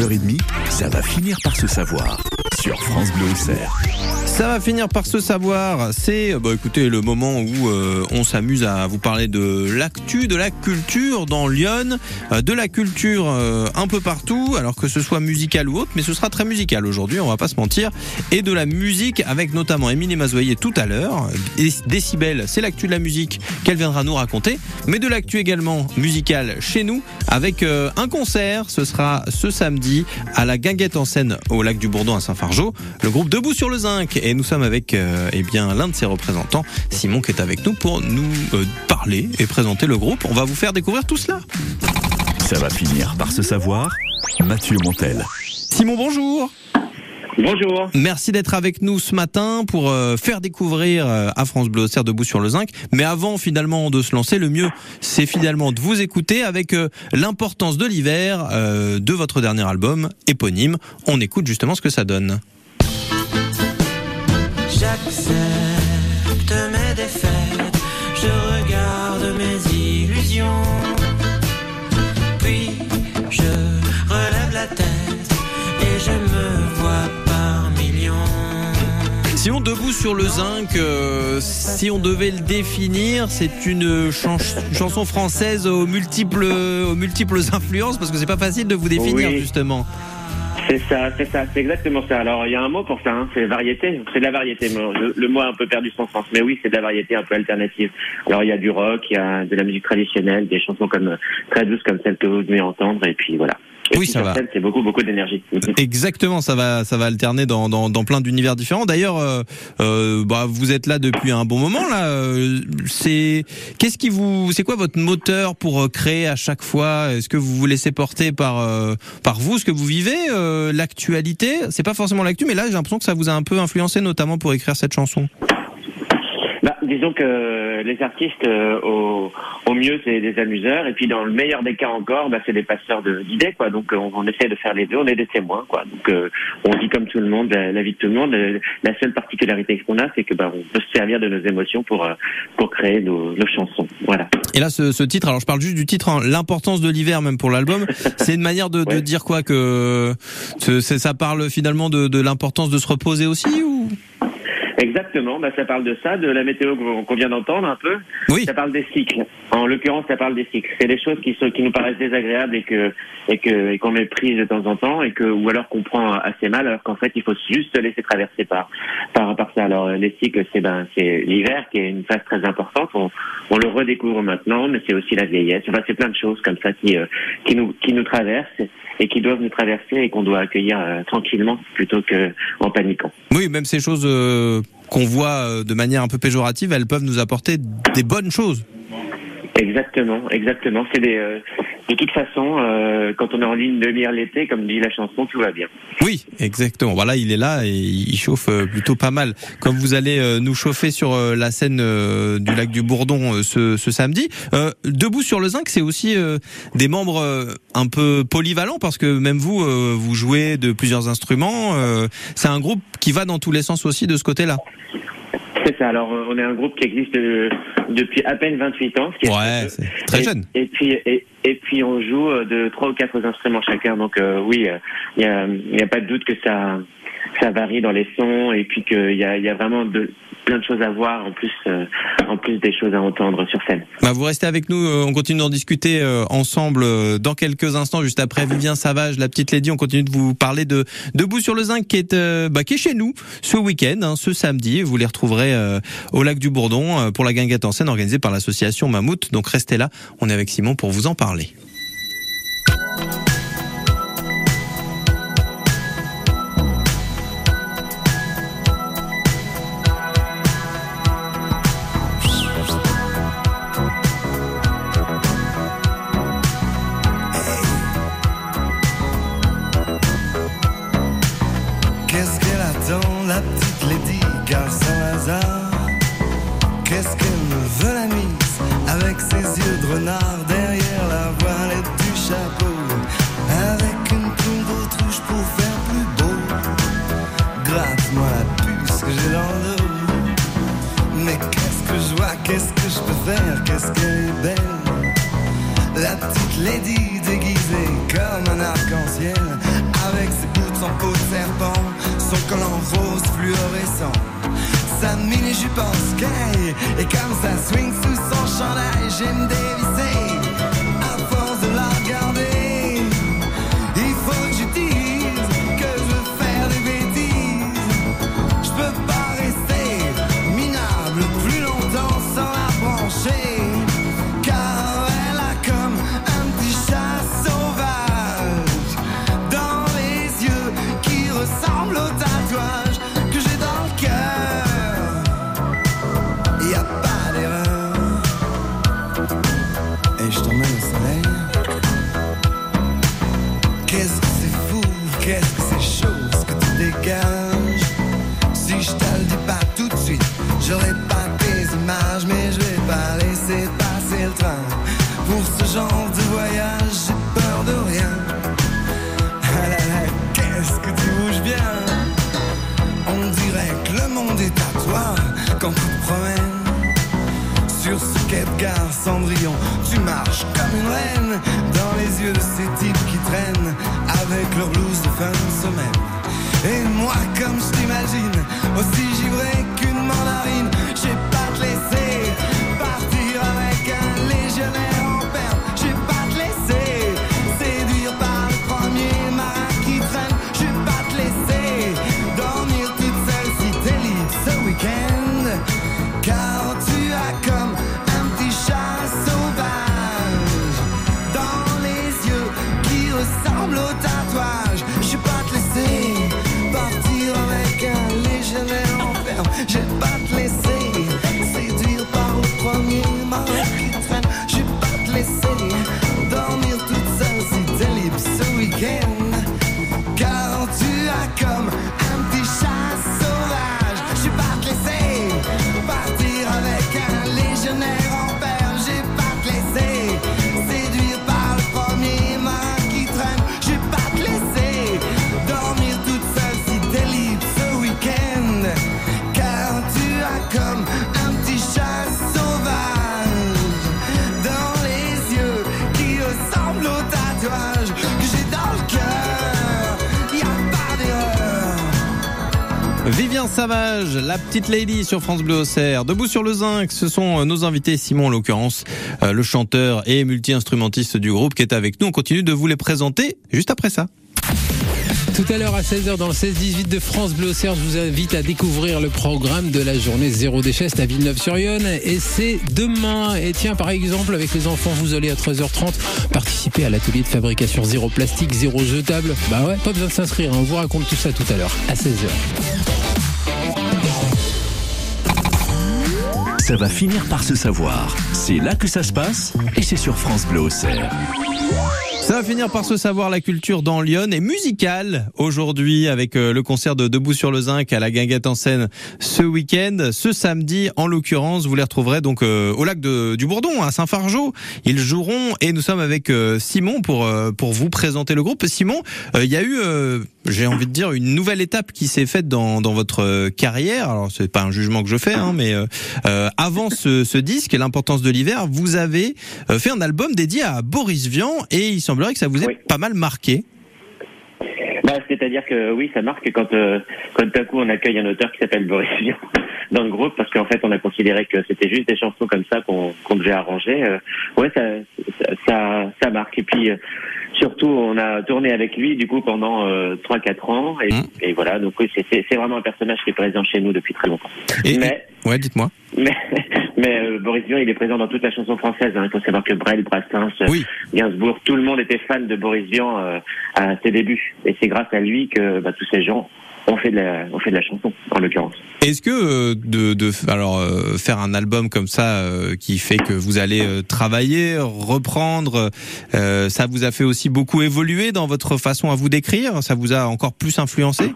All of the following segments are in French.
9h30, ça va finir par se savoir sur France Bleu Auxerre. Ça va finir par se savoir. C'est, bah, écoutez, le moment où euh, on s'amuse à vous parler de l'actu, de la culture dans Lyon, euh, de la culture euh, un peu partout, alors que ce soit musical ou autre, mais ce sera très musical aujourd'hui, on va pas se mentir, et de la musique avec notamment Émilie Mazoyer tout à l'heure. Décibel, c'est l'actu de la musique qu'elle viendra nous raconter, mais de l'actu également musicale chez nous avec un concert. Ce sera ce samedi à la Guinguette en scène au lac du Bourdon à Saint-Fargeau. Le groupe Debout sur le Zinc et nous sommes avec euh, eh bien l'un de ses représentants, Simon, qui est avec nous pour nous euh, parler et présenter le groupe. On va vous faire découvrir tout cela. Ça va finir par se savoir. Mathieu Montel. Simon, bonjour. Bonjour. Merci d'être avec nous ce matin pour euh, faire découvrir à France Bleu Auxerre debout sur le zinc. Mais avant finalement de se lancer, le mieux c'est finalement de vous écouter avec l'importance de l'hiver de votre dernier album éponyme. On écoute justement ce que ça donne. J'accepte Si on debout sur le zinc, euh, si on devait le définir, c'est une chanson française aux multiples, aux multiples influences, parce que c'est pas facile de vous définir justement. C'est ça, c'est ça, c'est exactement ça. Alors il y a un mot pour ça, hein, c'est variété. C'est de la variété. Le, le, mot a un peu perdu son sens, mais oui, c'est de la variété un peu alternative. Alors il y a du rock, il y a de la musique traditionnelle, des chansons comme très douces comme celles que vous venez entendre, et puis voilà oui, ça va. C'est beaucoup, beaucoup d'énergie. Exactement, ça va, ça va alterner dans, dans, dans plein d'univers différents. D'ailleurs, euh, euh, bah, vous êtes là depuis un bon moment là. Euh, c'est qu'est-ce qui vous, c'est quoi votre moteur pour euh, créer à chaque fois? Est-ce que vous vous laissez porter par par vous, ce que vous vivez, l'actualité? C'est pas forcément l'actu, mais là j'ai l'impression que ça vous a un peu influencé, notamment pour écrire cette chanson disons que les artistes, euh, au, au, mieux, c'est des amuseurs, et puis dans le meilleur des cas encore, bah, c'est des passeurs d'idées, quoi. Donc on, on, essaie de faire les deux, on est des témoins, quoi. Donc euh, on vit comme tout le monde, la, vie de tout le monde. La seule particularité qu'on a, c'est que bah, on peut se servir de nos émotions pour euh, pour créer nos, nos, chansons. Voilà. Et là, ce, ce, titre, alors je parle juste du titre, hein, l'importance de l'hiver, même pour l'album. c'est une manière de, de dire quoi que ça parle finalement de, de l'importance de se reposer aussi ou? Exactement, bah, ça parle de ça, de la météo qu'on vient d'entendre un peu. Oui. Ça parle des cycles. En l'occurrence, ça parle des cycles. C'est des choses qui, sont, qui nous paraissent désagréables et que et que et qu'on méprise de temps en temps et que ou alors qu'on prend assez mal, alors qu'en fait, il faut juste se laisser traverser par par par ça. Alors les cycles, c'est ben c'est l'hiver qui est une phase très importante. On, on le redécouvre maintenant, mais c'est aussi la vieillesse. Enfin, c'est plein de choses comme ça qui euh, qui nous qui nous traversent et qui doivent nous traverser et qu'on doit accueillir euh, tranquillement plutôt que en paniquant. Oui, même ces choses euh, qu'on voit euh, de manière un peu péjorative, elles peuvent nous apporter des bonnes choses. Exactement, exactement. C'est des, euh, de toute façon, euh, quand on est en ligne de mire l'été, comme dit la chanson, tout va bien. Oui, exactement. Voilà, il est là et il chauffe euh, plutôt pas mal. Comme vous allez nous chauffer sur la scène du lac du Bourdon ce samedi. Debout sur le zinc, c'est aussi des membres un peu polyvalents parce que même vous, vous jouez de plusieurs instruments. c'est un groupe qui va dans tous les sens aussi de ce côté-là. C'est ça. Alors, on est un groupe qui existe depuis à peine 28 ans. Ce qui est ouais, c'est très jeune. Et puis, et, et, puis, on joue euh, de trois ou quatre instruments chacun. Donc, euh, oui, il n'y a, a pas de doute que ça, ça varie dans les sons et puis qu'il y a, y a vraiment de, plein de choses à voir en plus, euh, en plus des choses à entendre sur scène. Bah vous restez avec nous, on continue d'en discuter ensemble dans quelques instants, juste après Vivien Savage, la petite lady. On continue de vous parler de Debout sur le zinc qui est, bah, qui est chez nous ce week-end, hein, ce samedi. Vous les retrouverez au lac du Bourdon pour la guinguette en scène organisée par l'association Mammouth. Donc restez là, on est avec Simon pour vous en parler. Rose fluorescent. Sa mini jupe en sky et comme ça swing sous son chandail, j'aime dévisser. Savage, la petite lady sur France Bleu Auxerre. Debout sur le zinc, ce sont euh, nos invités, Simon en l'occurrence, euh, le chanteur et multi-instrumentiste du groupe qui est avec nous. On continue de vous les présenter juste après ça. Tout à l'heure à 16h dans le 16-18 de France Bleu Auxerre, je vous invite à découvrir le programme de la journée Zéro déchet à Villeneuve-sur-Yonne et c'est demain. Et tiens, par exemple, avec les enfants, vous allez à 13h30 participer à l'atelier de fabrication zéro plastique, zéro jetable. Bah ouais, pas besoin de s'inscrire, hein. on vous raconte tout ça tout à l'heure à 16h. Ça va finir par se savoir. C'est là que ça se passe et c'est sur France Bleu Auxerre. Ça va finir par se savoir la culture dans Lyon et musicale aujourd'hui avec euh, le concert de Debout sur le Zinc à la Guinguette en scène ce week-end. Ce samedi, en l'occurrence, vous les retrouverez donc euh, au lac du Bourdon à Saint-Fargeau. Ils joueront et nous sommes avec euh, Simon pour vous présenter le groupe. Simon, il y a eu, j'ai envie de dire, une nouvelle étape qui s'est faite dans dans votre euh, carrière. Alors c'est pas un jugement que je fais, hein, mais euh, euh, avant ce, ce disque et l'importance de l'hiver, vous avez euh, fait un album dédié à Boris Vian et il semblerait que ça vous ait Oui. pas mal marqué. Bah, c'est-à-dire que oui, ça marque quand euh, quand d'un coup on accueille un auteur qui s'appelle Boris Vian dans le groupe parce qu'en fait on a considéré que c'était juste des chansons comme ça qu'on qu'on devait arranger. Euh, ouais, ça, ça ça marque et puis euh, surtout on a tourné avec lui du coup pendant trois quatre ans et, Mhm. et voilà donc oui c'est vraiment un personnage qui est présent chez nous depuis très longtemps. Et, Mais ouais, dites-moi. mais, mais euh, Boris Vian, il est présent dans toute la chanson française. hein. Il faut savoir que Brel, Brassens, euh, Oui. Gainsbourg, tout le monde était fan de Boris Vian euh, à ses débuts. Et c'est grâce à lui que bah, tous ces gens ont fait de la, fait de la chanson, en l'occurrence. Est-ce que euh, de, de alors euh, faire un album comme ça euh, qui fait que vous allez euh, travailler, reprendre, euh, ça vous a fait aussi beaucoup évoluer dans votre façon à vous décrire? Ça vous a encore plus influencé?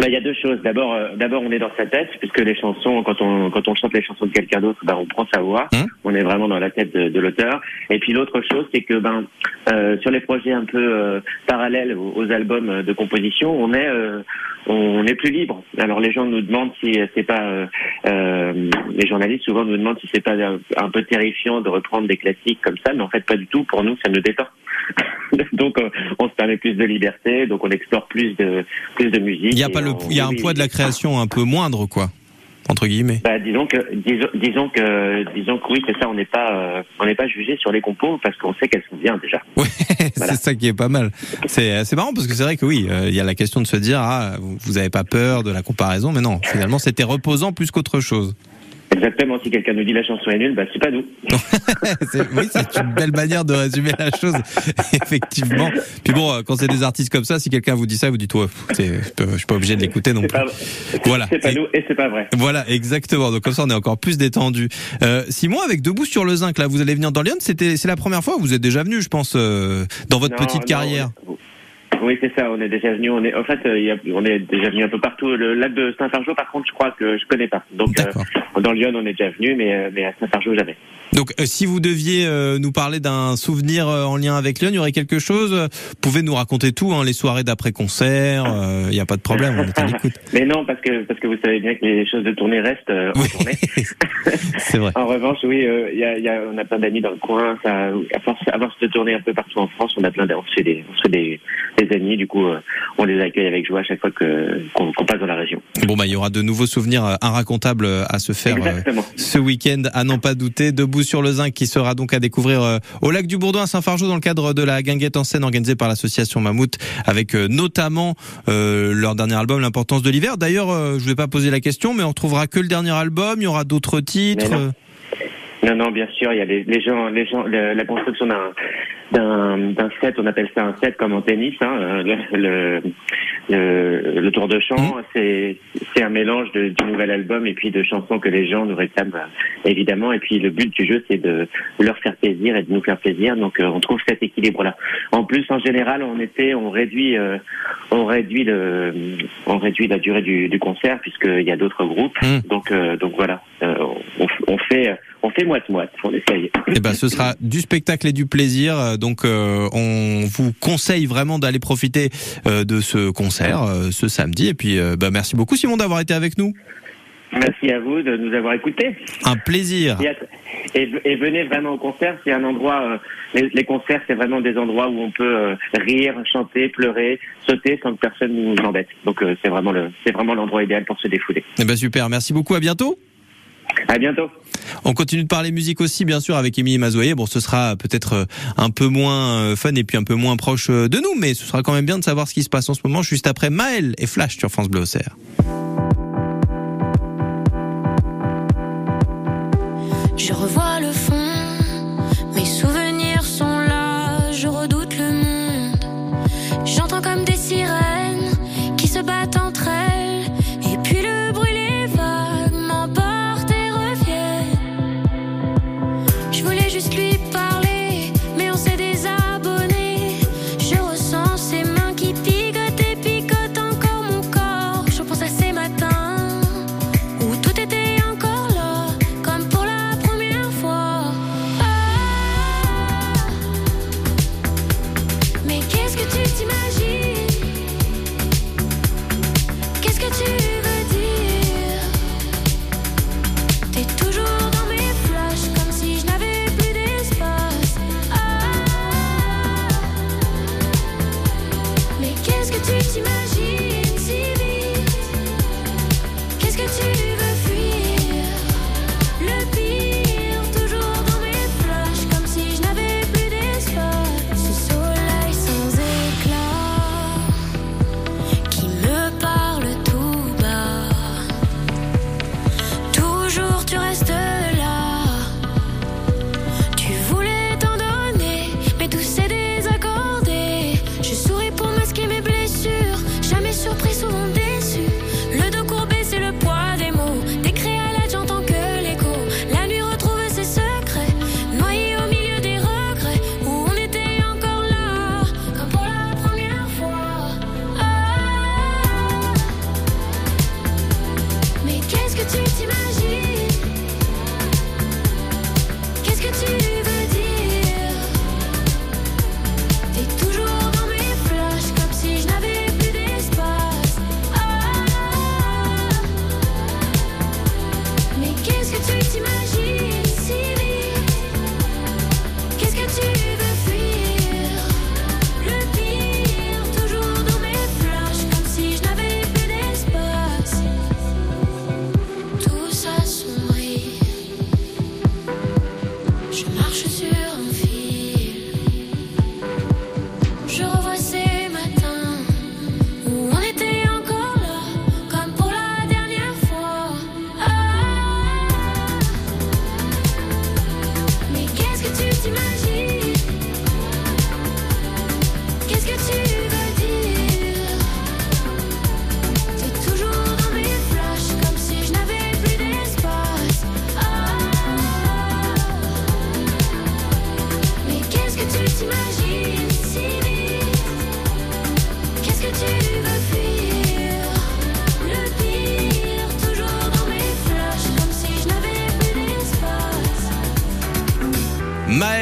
Là, il y a deux choses. D'abord, euh, d'abord, on est dans sa tête, puisque les chansons, quand on quand on chante les chansons de quelqu'un d'autre, ben, on prend sa voix. Hum. On est vraiment dans la tête de, de l'auteur. Et puis l'autre chose, c'est que ben euh, sur les projets un peu euh, parallèles aux, aux albums de composition, on est euh, on est plus libre. Alors les gens nous demandent si euh, c'est pas euh, euh, les journalistes souvent nous demandent si c'est pas un, un peu terrifiant de reprendre des classiques comme ça, mais en fait pas du tout. Pour nous, ça nous détend. donc euh, on se permet plus de liberté, donc on explore plus de plus de musique. Il y a pas le, il y a un poids de la création un peu moindre, quoi, entre guillemets. Bah, disons que disons, disons que disons que oui c'est ça on n'est pas euh, on n'est pas jugé sur les compos parce qu'on sait qu'elles sont bien déjà. Ouais, Voilà. c'est ça qui est pas mal. C'est c'est marrant parce que c'est vrai que oui, euh, il y a la question de se dire ah vous, vous avez pas peur de la comparaison, mais non, finalement c'était reposant plus qu'autre chose. Exactement si quelqu'un nous dit la chanson est nulle bah c'est pas nous. C'est- oui, c'est une belle manière de résumer la chose, effectivement. Puis bon, euh, quand c'est des artistes comme ça, si quelqu'un vous dit ça, vous dites ouais, je suis pas obligé de l'écouter non plus. pas Voilà. c'est pas Et- nous et c'est pas vrai. Voilà, exactement. Donc comme ça, on est encore plus détendu. Euh, Simon, avec Debout sur le Zinc, là, vous allez venir dans Lyon. C'était, c'est la première fois. Vous êtes déjà venu, je pense, euh, dans votre Non, petite non, carrière. Oui, c'est ça. On est déjà venu. On est, en fait, euh, il y a- on est déjà venu un peu partout. Le lac de Saint-Fargeau, par contre, je crois que je connais pas. Donc, euh, dans Lyon, on est déjà venu, mais, euh, mais à Saint-Fargeau, jamais. Donc, euh, si vous deviez euh, nous parler d'un souvenir euh, en lien avec Lyon, il y aurait quelque chose. Vous pouvez nous raconter tout, hein, les soirées d'après-concert. euh, Il n'y a pas de problème, on est à l'écoute. Mais non, parce que parce que vous savez bien que les choses de tournée restent euh, en Oui. tournée. c'est vrai. En revanche, oui, euh, y a, y a, on a plein d'amis dans le coin. Ça, à force, à force de tourner un peu partout en France, on a plein, d'a- on se fait des, on se fait des, des amis. Du coup, euh, on les accueille avec joie à chaque fois que qu'on qu'on passe dans la région. Bon, bah, il y aura de nouveaux souvenirs euh, irracontables euh, à se faire. euh, ce week-end, à n'en pas douter, debout sur le zinc qui sera donc à découvrir euh, au lac du Bourdon à Saint-Fargeau dans le cadre de la guinguette en scène organisée par l'association Mammouth avec euh, notamment euh, leur dernier album l'importance de l'hiver. D'ailleurs, euh, je vais pas poser la question mais on retrouvera que le dernier album, il y aura d'autres titres. Non. Non, bien sûr, il y a les, les gens, les gens, le- la construction d'un d'un d'un set, on appelle ça un set comme en tennis, hein, euh, le, le, le, le tour de chant, Mhm. c'est c'est un mélange de, du nouvel album et puis de chansons que les gens nous réclament euh, évidemment. Et puis le but du jeu, c'est de leur faire plaisir et de nous faire plaisir. Donc euh, on trouve cet équilibre-là. En plus, en général, en été, on réduit, euh, on réduit le, on réduit la durée du, du concert puisqu'il y a d'autres groupes. Mhm. Donc euh, donc voilà, euh, on, fait on fait moite moite, on essaye. Eh ben, ce sera du spectacle et du plaisir. Euh, Donc, euh, on vous conseille vraiment d'aller profiter euh, de ce concert euh, ce samedi. Et puis, euh, bah, merci beaucoup Simon d'avoir été avec nous. Merci à vous de nous avoir écoutés. Un plaisir. Et, à- et- et venez vraiment au concert. C'est un endroit. euh, les, les concerts, c'est vraiment des endroits où on peut euh, rire, chanter, pleurer, sauter sans que personne nous embête. Donc euh, c'est vraiment le, c'est vraiment l'endroit idéal pour se défouler. Eh ben, super. Merci beaucoup. À bientôt. À bientôt. On continue de parler musique aussi, bien sûr, avec Émilie Mazoyer. Bon, ce sera peut-être euh, un peu moins euh, fun et puis un peu moins proche euh, de nous, mais ce sera quand même bien de savoir ce qui se passe en ce moment, juste après Maël et Flash sur France Bleu Auxerre. Je revois le fond,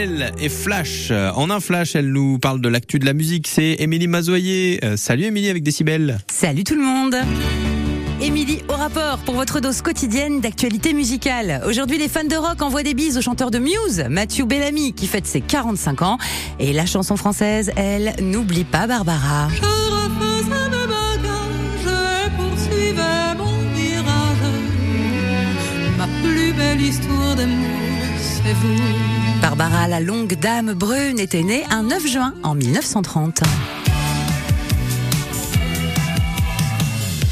Decibel et Flash. En un flash, elle nous parle de l'actu de la musique. C'est Émilie Mazoyer. Euh, salut Émilie avec Decibel. Salut tout le monde Émilie au rapport pour votre dose quotidienne d'actualité musicale. Aujourd'hui, les fans de rock envoient des bises au chanteur de Muse, Mathieu Bellamy, qui fête ses 45 ans. Et la chanson française, elle, n'oublie pas Barbara. Je refaisais mes bagages et poursuivais mon virage. Ma plus belle histoire d'amour, c'est vous. Barbara, la longue dame brune, était née un 9 juin en 1930.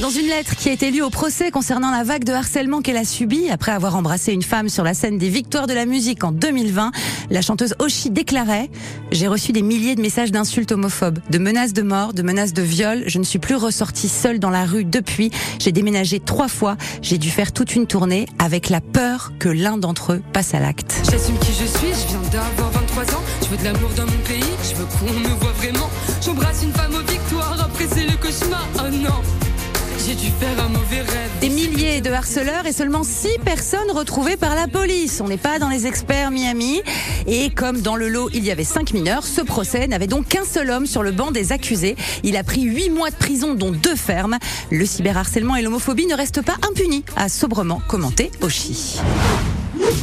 Dans une lettre qui a été lue au procès concernant la vague de harcèlement qu'elle a subie après avoir embrassé une femme sur la scène des Victoires de la musique en 2020, la chanteuse Oshi déclarait J'ai reçu des milliers de messages d'insultes homophobes, de menaces de mort, de menaces de viol. Je ne suis plus ressortie seule dans la rue depuis. J'ai déménagé trois fois. J'ai dû faire toute une tournée avec la peur que l'un d'entre eux passe à l'acte. J'assume qui je suis, je viens d'avoir 23 ans. Je veux de l'amour dans mon pays, je veux qu'on me voit vraiment. J'embrasse une femme aux victoires, après c'est le cauchemar. Oh non, j'ai dû faire un mauvais rêve. Des milliers de harceleurs et seulement six personnes retrouvées par la police. On n'est pas dans les experts Miami. Et comme dans le lot, il y avait cinq mineurs, ce procès n'avait donc qu'un seul homme sur le banc des accusés. Il a pris huit mois de prison, dont deux fermes. Le cyberharcèlement et l'homophobie ne restent pas impunis, a sobrement commenté Oshi.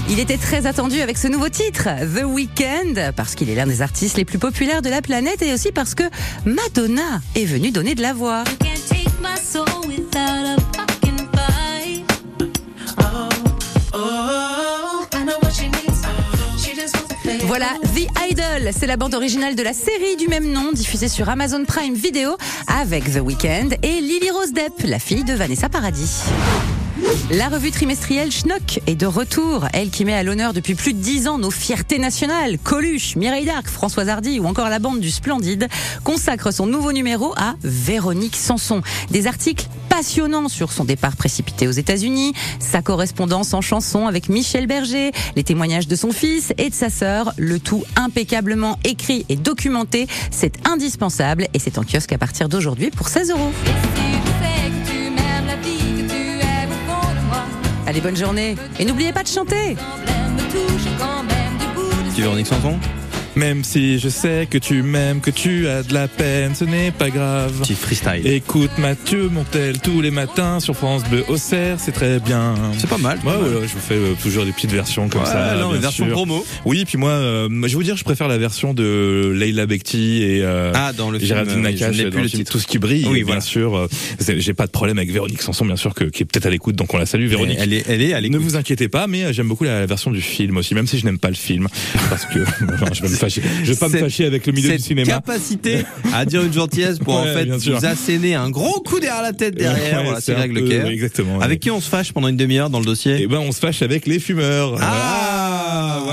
Il était très attendu avec ce nouveau titre, The Weeknd, parce qu'il est l'un des artistes les plus populaires de la planète et aussi parce que Madonna est venue donner de la voix. Voilà, The Idol, c'est la bande originale de la série du même nom, diffusée sur Amazon Prime Video, avec The Weeknd et Lily Rose Depp, la fille de Vanessa Paradis. La revue trimestrielle Schnock est de retour. Elle qui met à l'honneur depuis plus de dix ans nos fiertés nationales. Coluche, Mireille Darc, Françoise Hardy ou encore la bande du Splendide consacre son nouveau numéro à Véronique Sanson. Des articles passionnants sur son départ précipité aux États-Unis, sa correspondance en chanson avec Michel Berger, les témoignages de son fils et de sa sœur, le tout impeccablement écrit et documenté. C'est indispensable et c'est en kiosque à partir d'aujourd'hui pour 16 euros. Allez, bonne journée. Et n'oubliez pas de chanter. Tu Véronique Sanson Même si je sais que tu m'aimes, que tu as de la peine, ce n'est pas grave. Petit freestyle. Écoute Mathieu Montel tous les matins sur France Bleu Auxerre, c'est très bien. C'est pas mal. Ouais, ouais, ouais, je vous fais euh, toujours des petites versions comme Ouais, ça. non, bien une version sûr. promo. Oui, puis moi, euh, moi, je vais vous dire, je préfère la version de Leila Bekti et euh, Ah, dans le film, Géraldine oui, Nakache dans plus le film. Tout ce qui brille. Oui, bien voilà. sûr. euh, J'ai pas de problème avec Véronique Sanson, bien sûr, que, qui est peut-être à l'écoute, donc on la salue, Véronique. Elle est, elle est, elle est Ne vous inquiétez pas, mais euh, j'aime beaucoup la, la version du film aussi, même si je n'aime pas le film, parce que je vais me fâcher. Je vais pas me fâcher avec le milieu du cinéma. capacité à dire une gentillesse pour en fait vous asséner un gros coup derrière la tête derrière. Ouais, voilà, c'est Greg Leclerc. Exactement. Avec qui on se fâche pendant une demi-heure dans le dossier? Eh ben, on se fâche avec les fumeurs. Ah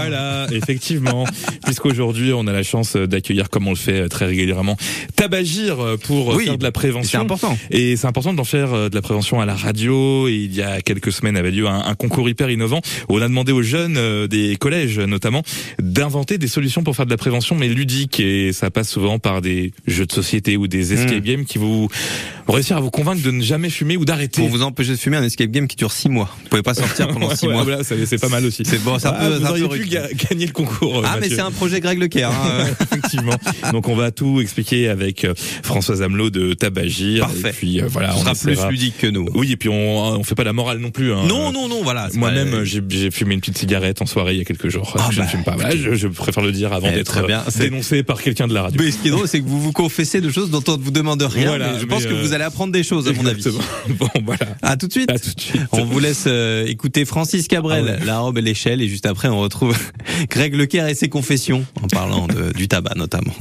voilà, effectivement. Puisqu'aujourd'hui, on a la chance d'accueillir, comme on le fait très régulièrement, Tabagir pour Oui, faire de la C'est prévention. important. Et c'est important d'en faire euh, de la prévention à la radio. Et il y a quelques semaines avait lieu un, un concours hyper innovant où on a demandé aux jeunes euh, des collèges notamment d'inventer des solutions pour faire de la prévention mais ludique. Et ça passe souvent par des jeux de société ou des escape Mm. games qui vous vont réussir à vous convaincre de ne jamais fumer ou d'arrêter. Pour vous empêcher de fumer un escape game qui dure 6 mois. Vous pouvez pas sortir pendant Ouais, 6 ouais, mois. voilà, ça- c'est pas mal aussi. C'est bon, un Ah, peu- vous auriez pu ga- gagner le concours. Ah mais c'est un projet Greg Leclerc. hein. Effectivement. Donc on va tout expliquer avec euh, Françoise Amelot de Tabagir. Parfait. Et puis euh, voilà, on sera plus ludique que nous. Oui, et puis on on fait pas la morale non plus. Hein. Non, non, non, voilà. Moi-même, pas- j'ai fumé une petite cigarette en soirée il y a quelques jours. Ah je bah, ne fume pas. Voilà, je, je préfère le dire avant Eh, d'être euh, dénoncé par quelqu'un de la radio. Mais ce qui est drôle, c'est que vous vous confessez de choses dont on ne vous demande rien. Je pense que vous allez apprendre des choses, à mon avis. Bon, voilà. À tout de suite. À tout de suite. On vous laisse euh, écouter Francis Cabrel, Ah ouais. La robe et l'échelle, et juste après on retrouve Greg Leclerc et ses confessions, en parlant de- du tabac notamment.